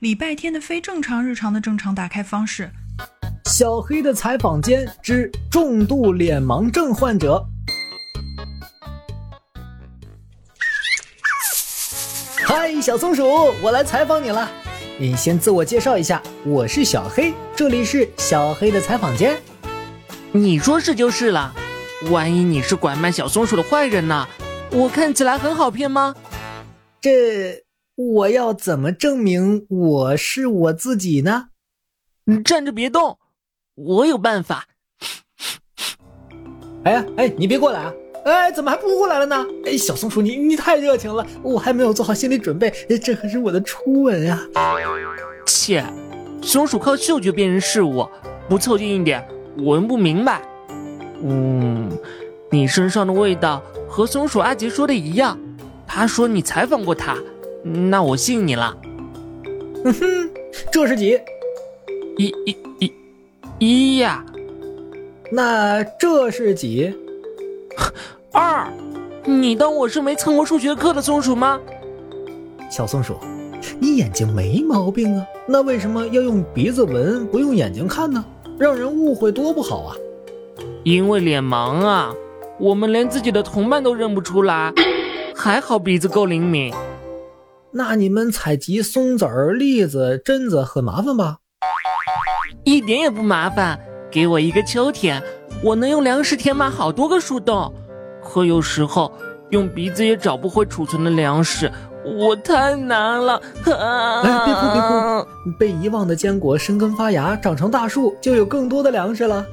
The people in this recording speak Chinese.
礼拜天的非正常日常的正常打开方式。小黑的采访间之重度脸盲症患者。嗨，小松鼠，我来采访你了。你先自我介绍一下，我是小黑，这里是小黑的采访间。你说是就是了，万一你是拐卖小松鼠的坏人呢？我看起来很好骗吗？这我要怎么证明我是我自己呢？你站着别动，我有办法。哎呀，哎，你别过来啊！哎，怎么还扑过来了呢？哎，小松鼠，你你太热情了，我还没有做好心理准备，这可是我的初吻呀！切，松鼠靠嗅觉辨认事物，不凑近一点，闻不明白。嗯，你身上的味道和松鼠阿杰说的一样，他说你采访过他，那我信你了。嗯哼，这是几？一、一、一、一呀？那这是几？二，你当我是没蹭过数学课的松鼠吗？小松鼠，你眼睛没毛病啊，那为什么要用鼻子闻，不用眼睛看呢？让人误会多不好啊！因为脸盲啊，我们连自己的同伴都认不出来，还好鼻子够灵敏。那你们采集松子儿、栗子、榛子很麻烦吧？一点也不麻烦，给我一个秋天。我能用粮食填满好多个树洞，可有时候用鼻子也找不回储存的粮食，我太难了。哎，别哭别哭，被遗忘的坚果生根发芽，长成大树，就有更多的粮食了。